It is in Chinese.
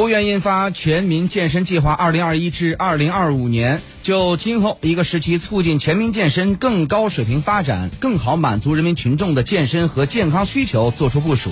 国务院印发全民健身计划二零二一至二零二五年就今后一个时期促进全民健身更高水平发展更好满足人民群众的健身和健康需求作出部署。